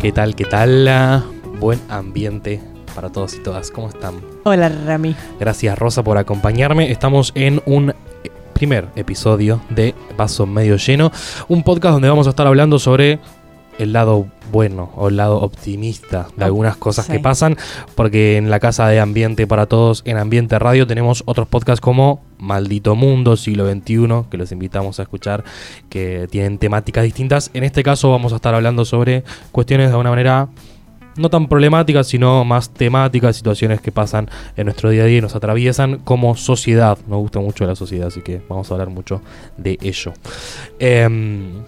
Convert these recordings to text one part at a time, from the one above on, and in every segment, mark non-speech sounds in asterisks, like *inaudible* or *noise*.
¿Qué tal? ¿Qué tal? Buen ambiente para todos y todas. ¿Cómo están? Hola, Rami. Gracias Rosa por acompañarme. Estamos en un eh, primer episodio de Vaso Medio Lleno, un podcast donde vamos a estar hablando sobre el lado bueno o el lado optimista de algunas cosas sí. que pasan, porque en la casa de Ambiente para Todos, en Ambiente Radio, tenemos otros podcasts como Maldito Mundo, Siglo XXI, que los invitamos a escuchar, que tienen temáticas distintas. En este caso vamos a estar hablando sobre cuestiones de alguna manera no tan problemáticas, sino más temáticas, situaciones que pasan en nuestro día a día y nos atraviesan como sociedad. Nos gusta mucho la sociedad, así que vamos a hablar mucho de ello. Em,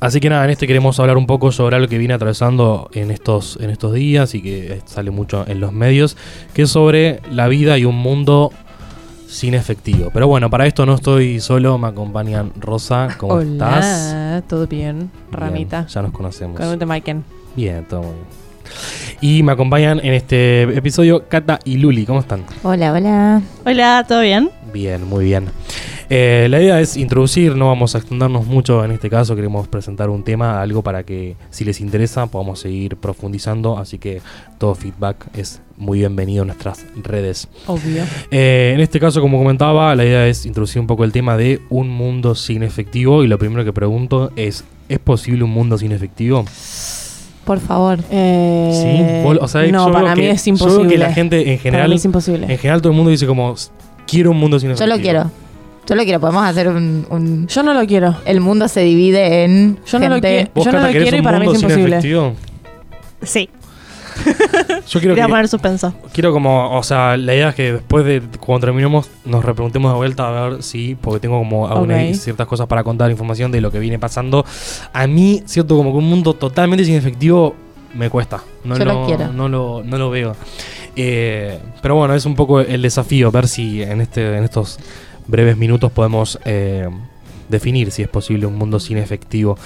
así que nada, en este queremos hablar un poco sobre algo que viene atravesando en estos, en estos días y que sale mucho en los medios, que es sobre la vida y un mundo sin efectivo. Pero bueno, para esto no estoy solo, me acompañan Rosa, ¿cómo Hola, estás? ¿todo bien? Ramita. Bien, ya nos conocemos. Con un Maiken. Bien, todo muy bien. Y me acompañan en este episodio Kata y Luli. ¿Cómo están? Hola, hola. Hola, ¿todo bien? Bien, muy bien. Eh, la idea es introducir, no vamos a extendernos mucho en este caso, queremos presentar un tema, algo para que si les interesa podamos seguir profundizando, así que todo feedback es muy bienvenido en nuestras redes. Obvio. Eh, en este caso, como comentaba, la idea es introducir un poco el tema de un mundo sin efectivo y lo primero que pregunto es, ¿es posible un mundo sin efectivo? Por favor. Eh, Sí, o sea, yo no, para mí que- es yo imposible. que la gente en Para general, mí es imposible. en general todo el mundo dice como quiero un mundo sin Yo efectivo. lo quiero. Yo lo quiero. Podemos hacer un, un- Yo no lo quiero. El mundo se divide en. Yo no lo gente- quiero. ¿Vos, Yo no Cata, lo querés quiero y un para mí es sin imposible. efectivo? Sí, *laughs* Yo quiero quería que, poner suspenso. quiero como, o sea, la idea es que después de cuando terminemos nos repreguntemos de vuelta a ver si, porque tengo como aún hay Ok. ciertas cosas para contar, información de lo que viene pasando. A mí, cierto, como que un mundo totalmente sin efectivo me cuesta. No Yo lo lo, quiero. No lo, no lo veo. Eh, pero bueno, es un poco el desafío, ver si en, este, en estos breves minutos podemos eh, definir si es posible un mundo sin efectivo.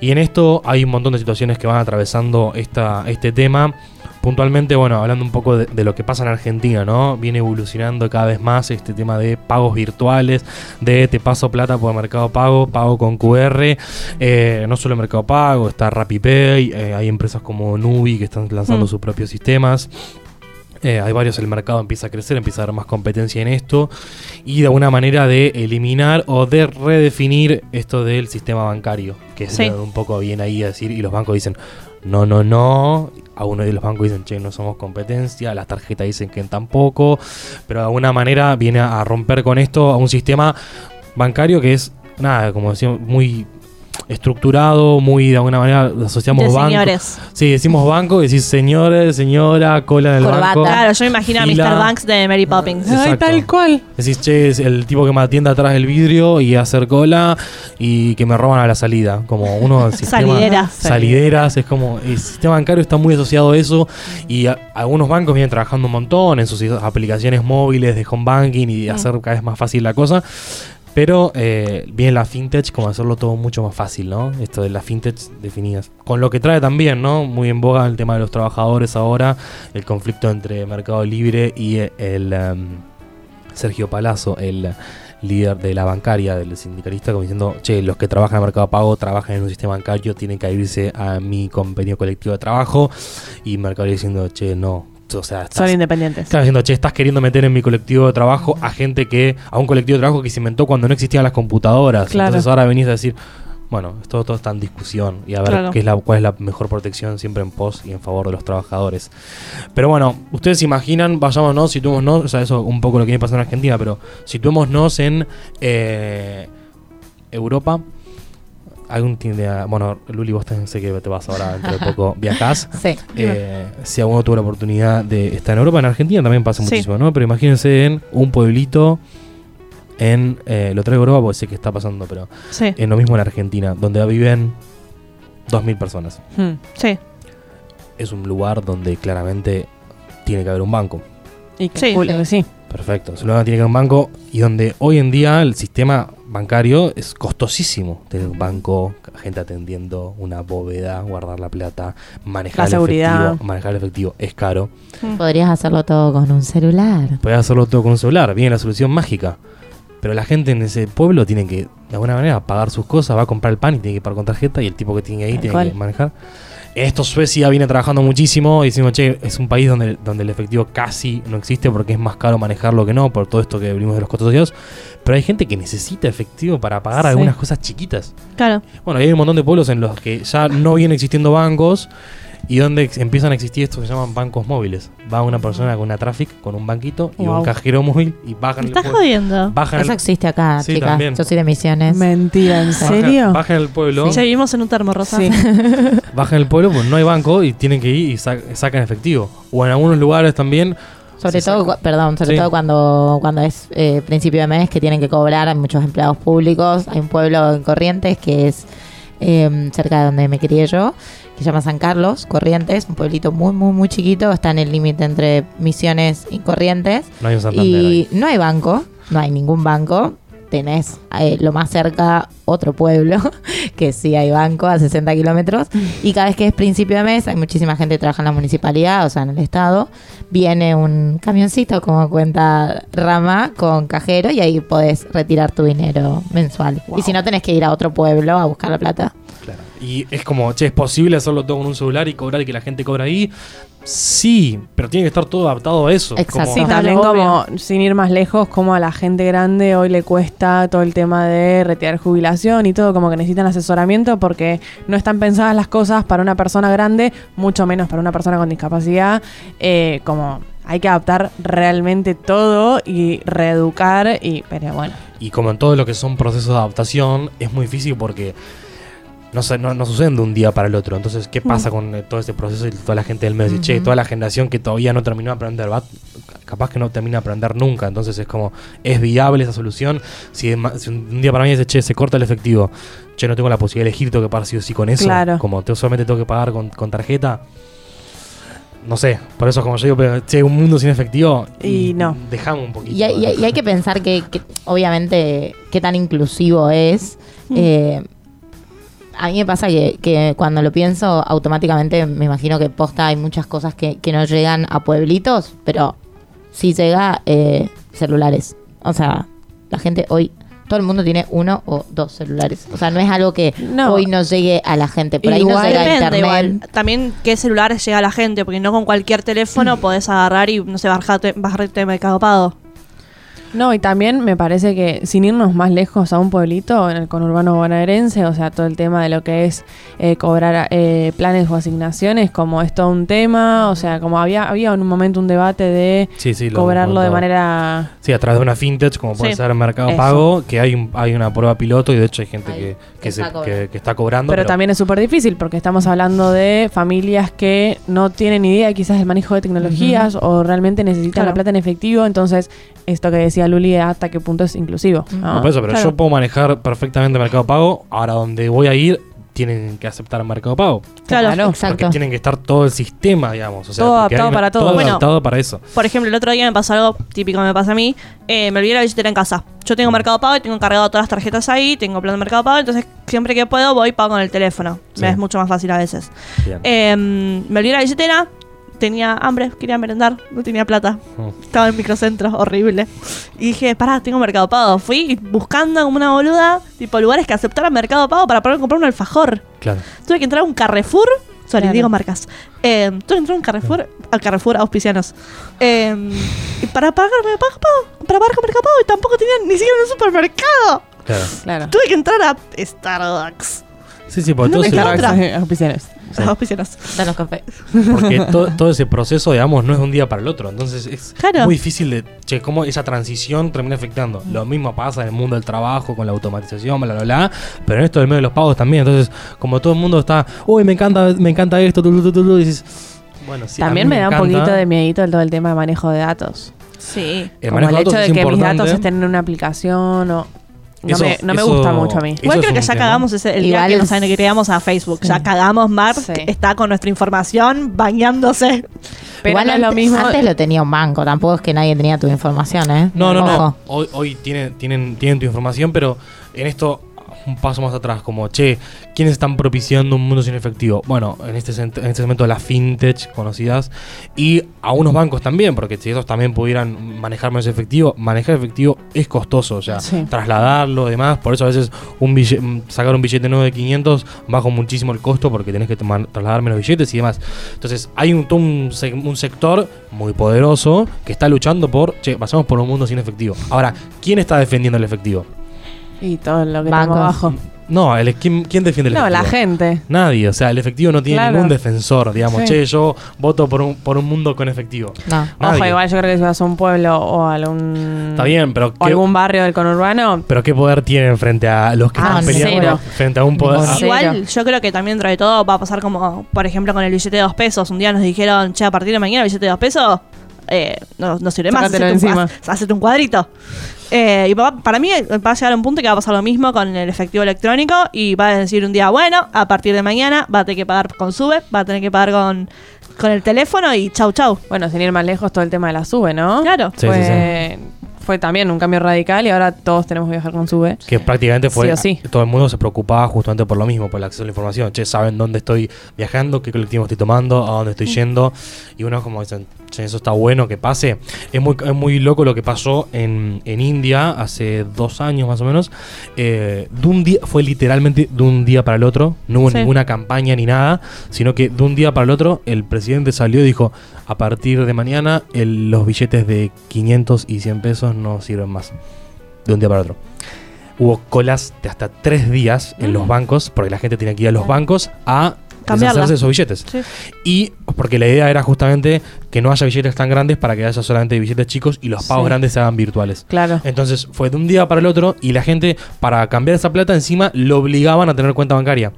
Y en esto hay un montón de situaciones que van atravesando esta, este tema. Puntualmente, bueno, hablando un poco de, de lo que pasa en Argentina, ¿no? Viene evolucionando cada vez más este tema de pagos virtuales, de te paso plata por Mercado Pago, pago con QR. Eh, no solo Mercado Pago, está RappiPay, eh, hay empresas como Nubi que están lanzando Mm. sus propios sistemas. Eh, hay varios, el mercado empieza a crecer, empieza a haber más competencia en esto y de alguna manera de eliminar o de redefinir esto del sistema bancario, que es Sí. un poco bien ahí a decir, y los bancos dicen, no, no, no, a uno de los bancos dicen, che, no somos competencia, las tarjetas dicen que tampoco, pero de alguna manera viene a romper con esto a un sistema bancario que es, nada, como decíamos, muy estructurado, muy de alguna manera asociamos De banco. señores. Sí, decimos banco, decís señores, señora, cola en el Corbata. banco. Claro, yo me imagino Fila. a Mr. Banks de Mary Poppins. Exacto. Ay, tal cual. Decís, che, es el tipo que me atiende atrás del vidrio y hacer cola y que me roban a la salida. Como uno del sistema. Salidera. Salideras, es como. El sistema bancario está muy asociado a eso y a- algunos bancos vienen trabajando un montón en sus aplicaciones móviles de home banking y de Mm. hacer cada vez más fácil la cosa. Pero eh, viene la fintech como hacerlo todo mucho más fácil, ¿no? Esto de las fintech definidas. Con lo que trae también, ¿no? Muy en boga el tema de los trabajadores ahora, el conflicto entre Mercado Libre y el em, Sergio Palazzo, el líder de la bancaria, del sindicalista, como diciendo, che, los que trabajan en Mercado Pago trabajan en un sistema bancario, tienen que irse a mi convenio colectivo de trabajo. Y Mercado diciendo, che, no. O sea, estás, Son independientes. Estaba diciendo, che, estás queriendo meter en mi colectivo de trabajo a gente que, a un colectivo de trabajo que se inventó cuando no existían las computadoras. Claro. Entonces ahora venís a decir, bueno, esto todo está en discusión y a ver Claro. qué es la, cuál es la mejor protección siempre en pos y en favor de los trabajadores. Pero bueno, ustedes se imaginan, vayámonos, situémonos, o sea, eso un poco lo que viene pasando en Argentina, pero situémonos en eh, Europa. Algún tiene, bueno, Luli, vos también sé que te vas ahora dentro de poco, *laughs* viajás. Sí. Eh, si alguno tuvo la oportunidad de estar en Europa, en Argentina también pasa Sí. muchísimo, ¿no? Pero imagínense en un pueblito en. eh, lo traigo a Europa porque sé que está pasando, pero Sí, en lo mismo en Argentina, donde viven 2.000 personas. Hmm. sí. Es un lugar donde claramente tiene que haber un banco. Y que Sí. sí. Perfecto. Es un lugar donde tiene que haber un banco y donde hoy en día el sistema bancario es costosísimo. Tener un banco, gente atendiendo, una bóveda, guardar la plata, manejar La el seguridad. efectivo. Manejar el efectivo es caro. Podrías hacerlo todo con un celular. Puedes hacerlo todo con un celular, viene la solución mágica. Pero la gente en ese pueblo tiene que, de alguna manera, pagar sus cosas, va a comprar el pan y tiene que pagar con tarjeta y el tipo que tiene ahí Tal tiene cual. que manejar. Esto Suecia viene trabajando muchísimo y decimos, che, es un país donde, donde el efectivo casi no existe porque es más caro manejarlo que no, por todo esto que vimos de los costos asociados. Pero hay gente que necesita efectivo para pagar Sí. algunas cosas chiquitas. Claro. Bueno, hay un montón de pueblos en los que ya no vienen existiendo bancos y donde empiezan a existir estos que se llaman bancos móviles. Va una persona con una traffic, con un banquito y un cajero móvil y bajan ¿Me el estás pueblo. jodiendo? Bajan Eso el, existe acá, Sí, chicas. también. Yo soy de Misiones. Mentira, ¿en bajan- serio? Bajan el pueblo, Ya vivimos en un termo, Rosa. Sí. *laughs* bajan el pueblo, pues no hay banco y tienen que ir y sa- sacan efectivo. O en algunos lugares también Sobre todo, cu- perdón, sobre Sí. todo cuando, cuando es eh, principio de mes que tienen que cobrar, hay muchos empleados públicos, hay un pueblo en Corrientes que es eh, cerca de donde me crié yo, que se llama San Carlos, Corrientes, un pueblito muy, muy, muy chiquito, está en el límite entre Misiones y Corrientes, no hay un Santander. y ahí. no hay banco, no hay ningún banco, tenés eh, lo más cerca otro pueblo, *laughs* que sí hay banco a 60 kilómetros, y cada vez que es principio de mes, hay muchísima gente que trabaja en la municipalidad, o sea, en el estado, viene un camioncito, como cuenta Rama, con cajero, y ahí podés retirar tu dinero mensual. Y si no, tenés que ir a otro pueblo a buscar la plata. Claro. Y es como, che, ¿es posible hacerlo todo con un celular y cobrar y que la gente cobra ahí? Sí, pero tiene que estar todo adaptado a eso. Exacto. Como- Sí, también como, sin ir más lejos, como a la gente grande hoy le cuesta todo el tema de retirar jubilación y todo, como que necesitan asesoramiento porque no están pensadas las cosas para una persona grande, mucho menos para una persona con discapacidad, eh, como hay que adaptar realmente todo y reeducar y, pero bueno. Y como en todo lo que son procesos de adaptación, es muy difícil porque no, se- no, no suceden de un día para el otro. Entonces, ¿qué pasa con eh, todo ese proceso y toda la gente del medio? Dice, Che, toda la generación que todavía no terminó de aprender, va, capaz que no termina de aprender nunca. Entonces, es como, ¿es viable esa solución? Si, un día para mí dice, che, se corta el efectivo, che, no tengo la posibilidad de elegir, tengo que pagar sí o sí con eso. Claro. Como te, solamente tengo que pagar con, con tarjeta. No sé, por eso como yo digo, pero, che, un mundo sin efectivo. Y no. Dejamos un poquito. Y hay, y hay- y hay que pensar que, que, obviamente, qué tan inclusivo es. Eh, a mí me pasa que, que cuando lo pienso, automáticamente me imagino que posta hay muchas cosas que, que no llegan a pueblitos, pero sí llega eh, celulares. O sea, la gente hoy, todo el mundo tiene uno o dos celulares. O sea, no es algo que No. hoy no llegue a la gente. Por ahí no llega Depende internet. igual. También qué celulares llega a la gente, porque no con cualquier teléfono *laughs* podés agarrar y, no sé, bajarte, bajarte Mercado Pago. No, y también me parece que sin irnos más lejos a un pueblito, en el conurbano bonaerense, o sea, todo el tema de lo que es eh, cobrar eh, planes o asignaciones, como es todo un tema, o sea, como había había en un momento un debate de Sí, sí, lo cobrarlo de manera... Sí, a través de una fintech, como puede Sí. ser Mercado Eso. Pago, que hay, un- hay una prueba piloto y de hecho hay gente Hay- que, que que, se- está que- cobrando. que está cobrando. Pero, también es súper difícil porque estamos hablando de familias que no tienen idea quizás del manejo de tecnologías o realmente necesitan Claro. la plata en efectivo, entonces esto que decía Luli, hasta qué punto es inclusivo. ¿no? No, por eso, pero Claro. yo puedo manejar perfectamente Mercado Pago. Ahora, donde voy a ir, tienen que aceptar Mercado Pago. Claro. Claro. Exacto. Porque tienen que estar todo el sistema, digamos. O sea, Todo adaptado para todo. Todo Bueno. adaptado para eso. Por ejemplo, el otro día me pasó algo típico que me pasa a mí. Eh, me olvidé la billetera en casa. Yo tengo Mercado Pago y tengo cargado todas las tarjetas ahí, tengo plan de Mercado Pago, entonces siempre que puedo voy y pago con el teléfono. Sí. Me es mucho más fácil a veces. Eh, me olvidé la billetera, tenía hambre, quería merendar, no tenía plata. Mm. Estaba en el microcentro, horrible. Y dije, pará, tengo Mercado Pago. Fui buscando como una boluda, tipo lugares que aceptaran Mercado Pago para poder comprar un alfajor. Claro. Tuve que entrar a un Carrefour. Sorry, Claro. digo marcas. Eh, tuve que entrar a un Carrefour, al Carrefour auspicianos. Eh, y para pagarme, para, para pagar con Mercado Pago y tampoco tenía ni siquiera un supermercado. Claro. Claro. Tuve que entrar a Starbucks. Sí, sí, porque, No todo, Sí. Danos café. porque *laughs* todo, todo ese proceso, digamos, no es de un día para el otro. Entonces es Claro. muy difícil de. Che, cómo esa transición termina afectando. Lo mismo pasa en el mundo del trabajo, con la automatización, bla, bla, bla. Pero en esto del medio de los pagos también. Entonces, como todo el mundo está. Uy, me encanta, me encanta esto, tu, tu, tu", dices. Bueno, sí. También me, da un poquito de miedito el todo el tema de manejo de datos. Sí. El Como el hecho de que mis datos estén en una aplicación o... No, Eso- me, no me eso- gusta mucho a mí. Igual creo que ya tema. cagamos ese, el Igual día que nos agregamos a Facebook. Ya cagamos, Mark Sí. está con nuestra información bañándose. Pero Igual no es lo antes, mismo... antes lo tenía un banco, tampoco es que nadie tenía tu información, ¿eh? No, no, no. Hoy, hoy tienen, tienen, tienen tu información, pero en esto un paso más atrás, como, che, ¿quiénes están propiciando un mundo sin efectivo? Bueno, en este, en este segmento las fintech conocidas y a unos bancos también, porque si esos también pudieran manejar menos efectivo, manejar efectivo es costoso, o sea, Sí. trasladarlo, demás, por eso a veces un bille- mm, sacar un billete nuevo de 500 baja muchísimo el costo porque tenés que trasladar menos billetes y demás. Entonces, hay un, un, un sector muy poderoso que está luchando por, che, pasamos por un mundo sin efectivo. Ahora, ¿quién está defendiendo el efectivo? Y todo lo que Bancos. tengo abajo. No, el, ¿quién, quién defiende el No, efectivo? la gente. Nadie, o sea, el efectivo no tiene Claro. ningún defensor, digamos, Sí. che, yo voto por un, por un mundo con efectivo. No. Nadie. Ojo, igual yo creo que si vas a un pueblo o a algún. Está bien, pero O ¿qué, algún barrio del conurbano. pero ¿qué poder tienen frente a los que Ah, están peleando? cero. Frente a un poder... Ningún. Igual, yo creo que también dentro de todo va a pasar como, por ejemplo, con el billete de dos pesos. Un día nos dijeron, che, a partir de mañana el billete de dos pesos eh, no, no sirve más. Sácatelo Hacete un, encima. haz- hacete un cuadrito. Eh, y va- para mí va a llegar un punto que va a pasar lo mismo con el efectivo electrónico y va a decir un día, bueno, a partir de mañana va a tener que pagar con SUBE, va a tener que pagar con, con el teléfono y chau chau. Bueno, sin ir más lejos, todo el tema de la SUBE, ¿no? Claro. Sí, fue, fue también un cambio radical y ahora todos tenemos que viajar con SUBE. Que prácticamente fue. Sí o sí. Todo el mundo se preocupaba justamente por lo mismo, por el acceso a la información. Che, saben dónde estoy viajando, qué colectivo estoy tomando, a dónde estoy yendo. Y uno, como dicen, eso está bueno que pase. Es muy, es muy loco lo que pasó en, en India hace dos años más o menos. Eh, de un día, fue literalmente de un día para el otro. No hubo Sí. ninguna campaña ni nada, sino que de un día para el otro el presidente salió y dijo: A partir de mañana, el- los billetes de 500 y 100 pesos no sirven más. De un día para el otro hubo colas de hasta tres días en los bancos, porque la gente tenía que ir a los bancos a Cambiarla. deshacerse de esos billetes. Sí. Y porque la idea era justamente que no haya billetes tan grandes para que haya solamente billetes chicos y los pagos Sí. grandes se hagan virtuales. Claro. Entonces fue de un día para el otro y la gente para cambiar esa plata encima lo obligaban a tener cuenta bancaria.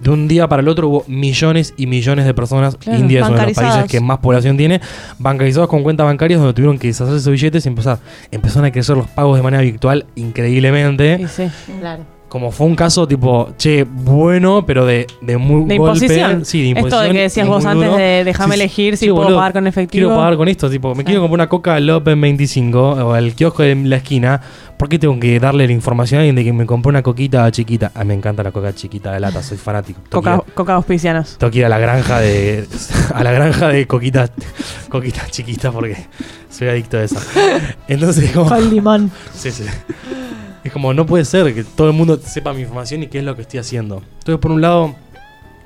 De un día para el otro hubo millones y millones de personas, Claro. India es uno de los países que más población tiene, bancarizados con cuentas bancarias donde tuvieron que deshacerse esos billetes y empezar. Empezaron a crecer los pagos de manera virtual increíblemente. Y sí. Claro. Como fue un caso tipo, che, bueno, pero de, de muy De golpe. imposición. Sí, de imposición. Esto de que decías vos antes duro. de déjame Sí, elegir si Sí, puedo boludo. pagar con efectivo. Quiero pagar con esto, tipo, me quiero Ah. comprar una coca López 25 o al kiosco de la esquina. ¿Por qué tengo que darle la información a alguien de que me compré una coquita chiquita? Ah, me encanta la coca chiquita de lata, soy fanático. Ir Coca, coca auspicianos. tengo que ir a la granja de. *laughs* a la granja de coquitas, coquitas chiquitas porque soy adicto a eso. Entonces, como. Con limón. Sí, sí. Es como, no puede ser que todo el mundo sepa mi información y qué es lo que estoy haciendo. Entonces, por un lado,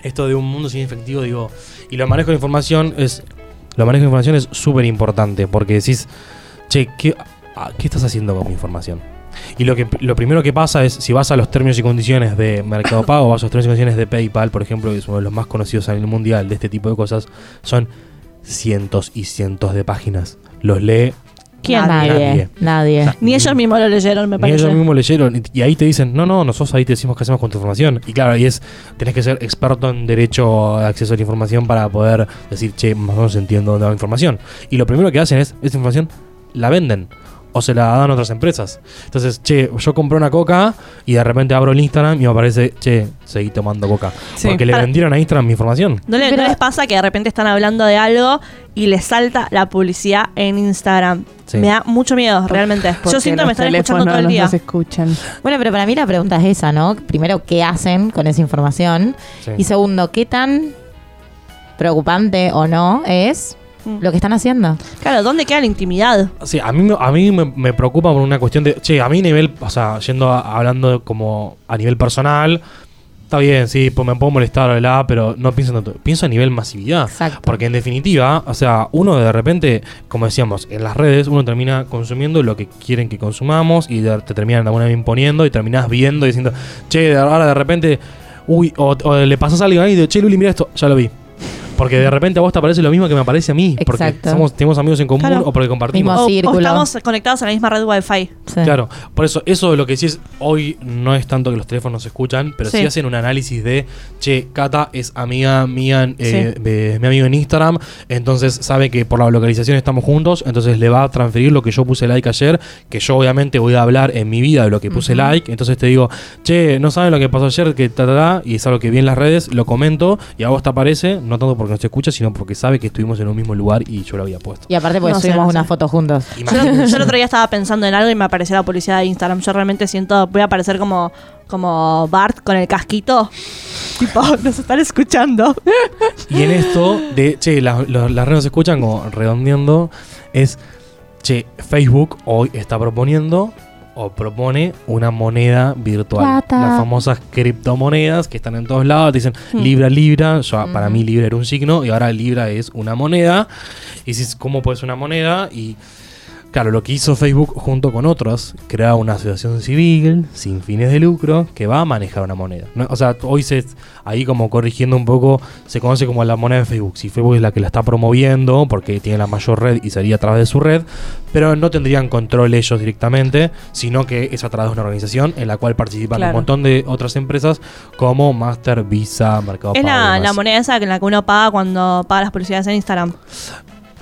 esto de un mundo sin efectivo, digo, y lo manejo de información es. Lo manejo de información es súper importante porque decís, che, ¿qué, ah, ¿qué estás haciendo con mi información? Y lo que lo primero que pasa es, si vas a los términos y condiciones de Mercado Pago, vas a los términos y condiciones de PayPal, por ejemplo, que es uno de los más conocidos a nivel mundial de este tipo de cosas, son cientos y cientos de páginas. Los lee ¿Quién? Nadie. Nadie. Nadie. Ni ellos mismos lo leyeron, me ni parece. ellos mismos leyeron. Y- ahí te dicen, no, no, nosotros ahí te decimos qué hacemos con tu información. Y claro, ahí es, tenés que ser experto en derecho de acceso a la información para poder decir, che, más o menos entiendo dónde va la información. Y lo primero que hacen es, esa información la venden. O se la dan a otras empresas. Entonces, che, yo compré una coca y de repente abro el Instagram y me aparece, che, seguí tomando coca. Sí. Porque le Para- vendieron a Instagram mi información. ¿No, le- Pero- no les pasa que de repente están hablando de algo y les salta la publicidad en Instagram? Sí. Me da mucho miedo, realmente. Porque Yo siento que me los están escuchando teléfonos todo el día. nos escuchan. Bueno, pero para mí la pregunta es esa, ¿no? Primero, ¿qué hacen con esa información? Sí. Y segundo, ¿qué tan preocupante o no es. Lo que están haciendo? Claro, ¿dónde queda la intimidad? Sí, a mí, me- a mí me, me preocupa por una cuestión de. Che, a mí nivel. O sea, yendo a- hablando de como a nivel personal. Está bien, sí, pues me puedo molestar, ¿verdad? Pero no pienso tanto. Pienso a nivel masividad. Exacto. Porque en definitiva, o sea, uno de repente, como decíamos, en las redes uno termina consumiendo lo que quieren que consumamos y de- te terminan de alguna vez imponiendo y terminás viendo y diciendo, che, de- ahora de repente, uy, o, o le pasas algo ahí y de, che, Luli, mira esto, ya lo vi. Porque de repente a vos te aparece lo mismo que me aparece a mí. Porque Exacto. somos, tenemos amigos en común Claro. o porque compartimos. Mismo O, o estamos conectados a la misma red Wi-Fi. Sí. Claro, por eso, eso de lo que decís hoy no es tanto que los teléfonos se escuchan, pero sí, Sí. hacen un análisis de, che, Cata es amiga mía, eh, Sí. de- mi amigo en Instagram, entonces sabe que por la localización estamos juntos, entonces le va a transferir lo que yo puse like ayer, que yo obviamente voy a hablar en mi vida de lo que puse like, entonces te digo, che, no saben lo que pasó ayer, que ta, ta, ta, y es algo que vi en las redes, lo comento, y a vos te aparece, no tanto porque porque nos escucha, sino porque sabe que estuvimos en un mismo lugar y yo lo había puesto. Y aparte porque No subimos no una sé. foto juntos. Yo, yo el otro día estaba pensando en algo y me apareció la publicidad de Instagram. Yo realmente siento, voy a aparecer como, como Bart con el casquito. *laughs* Tipo, nos están escuchando. Y en esto de, che, la- la- las redes se escuchan como redondeando, es, che, Facebook hoy está proponiendo o propone una moneda virtual. Plata. Las famosas criptomonedas que están en todos lados, te dicen Hmm. Libra, Libra, yo, para mí Libra era un signo y ahora Libra es una moneda. Y dices, ¿cómo puede ser una moneda? Y Claro, lo que hizo Facebook junto con otros, crear una asociación civil sin fines de lucro que va a manejar una moneda. No, o sea, hoy se, ahí como corrigiendo un poco, se conoce como la moneda de Facebook. Si Facebook es la que la está promoviendo, porque tiene la mayor red y sería a través de su red, pero no tendrían control ellos directamente, sino que es a través de una organización en la cual participan Claro. un montón de otras empresas como Master, Visa, Mercado Es Pago. y la, la moneda esa en la que uno paga cuando paga las publicidades en Instagram.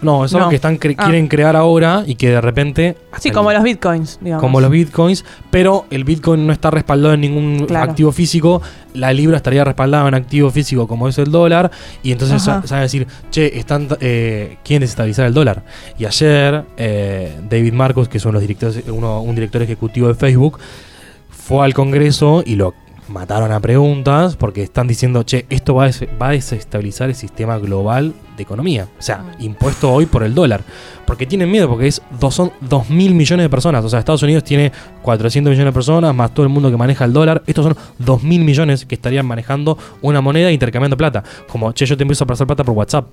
No, eso es No. lo que están cre- Ah. quieren crear ahora y que de repente... Sí, como el- los bitcoins, digamos. como los bitcoins, pero el bitcoin no está respaldado en ningún Claro. activo físico, la libra estaría respaldada en activo físico como es el dólar, y entonces saben decir, che, están, eh, quieren desestabilizar el dólar. Y ayer eh, David Marcos, que son los directores, uno, un director ejecutivo de Facebook, fue al Congreso y lo mataron a preguntas porque están diciendo, che, esto va a, des- va a desestabilizar el sistema global de economía. O sea, impuesto hoy por el dólar. Porque tienen miedo, porque es dos, son 2 mil millones de personas. O sea, Estados Unidos tiene 400 millones de personas, más todo el mundo que maneja el dólar. Estos son 2 mil millones que estarían manejando una moneda e intercambiando plata. Como, che, yo te empiezo a pasar plata por WhatsApp.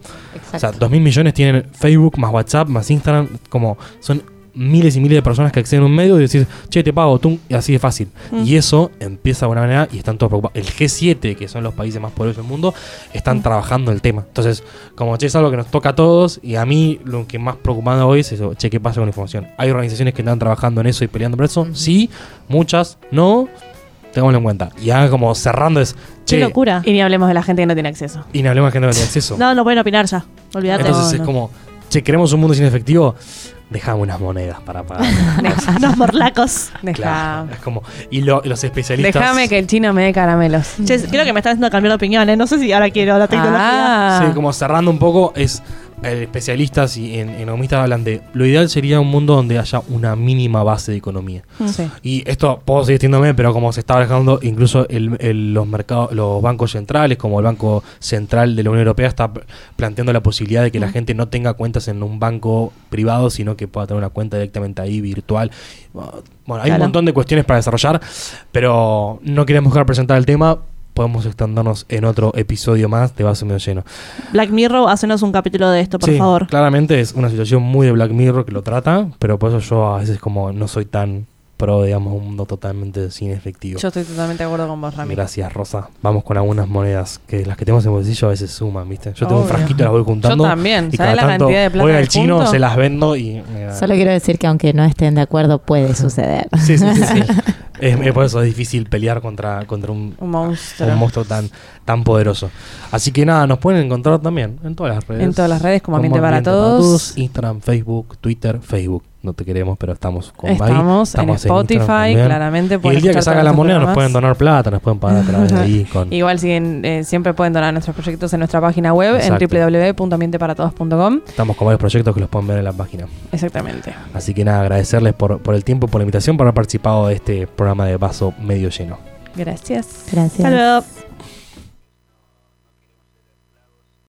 O sea, 2 mil millones tienen Facebook, más WhatsApp, más Instagram. Como son miles y miles de personas que acceden a un medio y decís, che, te pago tú, y así de fácil. Mm. Y eso empieza de buena manera y están todos preocupados. El G7, que son los países más poderosos del mundo, están Mm. trabajando el tema. Entonces, como che, es algo que nos toca a todos y a mí lo que más preocupado hoy es eso, che, ¿qué pasa con la información? ¿Hay organizaciones que están trabajando en eso y peleando por eso? Sí, muchas, no. Tengámoslo en cuenta. Y ya como cerrando es, Qué che, locura. Y ni hablemos de la gente que no tiene acceso. y no hablemos de gente que no tiene *laughs* acceso. No, no pueden opinar ya. Olvídate. Entonces No, es no. como, che, queremos un mundo sin efectivo, dejame unas monedas para pagar. *laughs* Los morlacos. Claro, es como, y, lo- los especialistas. Déjame que el chino me dé caramelos. Che, creo que me están haciendo cambiar de opinión, ¿eh? No sé si ahora quiero la tecnología. Ah. Sí, como cerrando un poco, es especialistas y en, economistas hablan de lo ideal sería un mundo donde haya una mínima base de economía. Sí. Y esto puedo seguir extendiéndome, pero como se está manejando, incluso el- el- los mercados, los bancos centrales, como el Banco Central de la Unión Europea, está planteando la posibilidad de que la gente no tenga cuentas en un banco privado, sino que pueda tener una cuenta directamente ahí virtual. Bueno, hay Claro. un montón de cuestiones para desarrollar, pero no queremos dejar de presentar el tema. Podemos extendernos en otro episodio más de Vaso Medio Lleno. Black Mirror, hacenos un capítulo de esto, por Sí, favor. Claramente es una situación muy de Black Mirror que lo trata, pero por eso yo a veces como no soy tan pro, digamos, un mundo totalmente sin efectivo. Yo estoy totalmente de acuerdo con vos, Rami. Gracias, Rosa. Vamos con algunas monedas que las que tenemos en el bolsillo a veces suman, ¿viste? Yo tengo un frasquito, las voy juntando. Yo también. Y ¿Sabes cada la tanto cantidad de plata voy al chino, se las vendo y Solo quiero decir que aunque no estén de acuerdo, puede suceder. Sí, sí, sí. sí. *laughs* es, es por eso es difícil pelear contra, contra un, Un monstruo. un monstruo tan, tan poderoso. Así que nada, nos pueden encontrar también en todas las redes. En todas las redes, como Ambiente para Todos. Instagram, Facebook, Twitter, Facebook. No te queremos, pero estamos con ahí. Estamos, en Spotify, Instagram también. claramente. Y el día que salga la moneda nos pueden donar plata, nos pueden pagar a través de ahí *laughs* con... Igual siguen, eh, siempre pueden donar nuestros proyectos en nuestra página web Exacto. en www.ambienteparatodos.com. Estamos con varios proyectos que los pueden ver en la página. Exactamente. Así que nada, agradecerles por, por el tiempo, por la invitación, por haber participado de este programa de Vaso Medio Lleno. Gracias. Gracias. Hasta luego.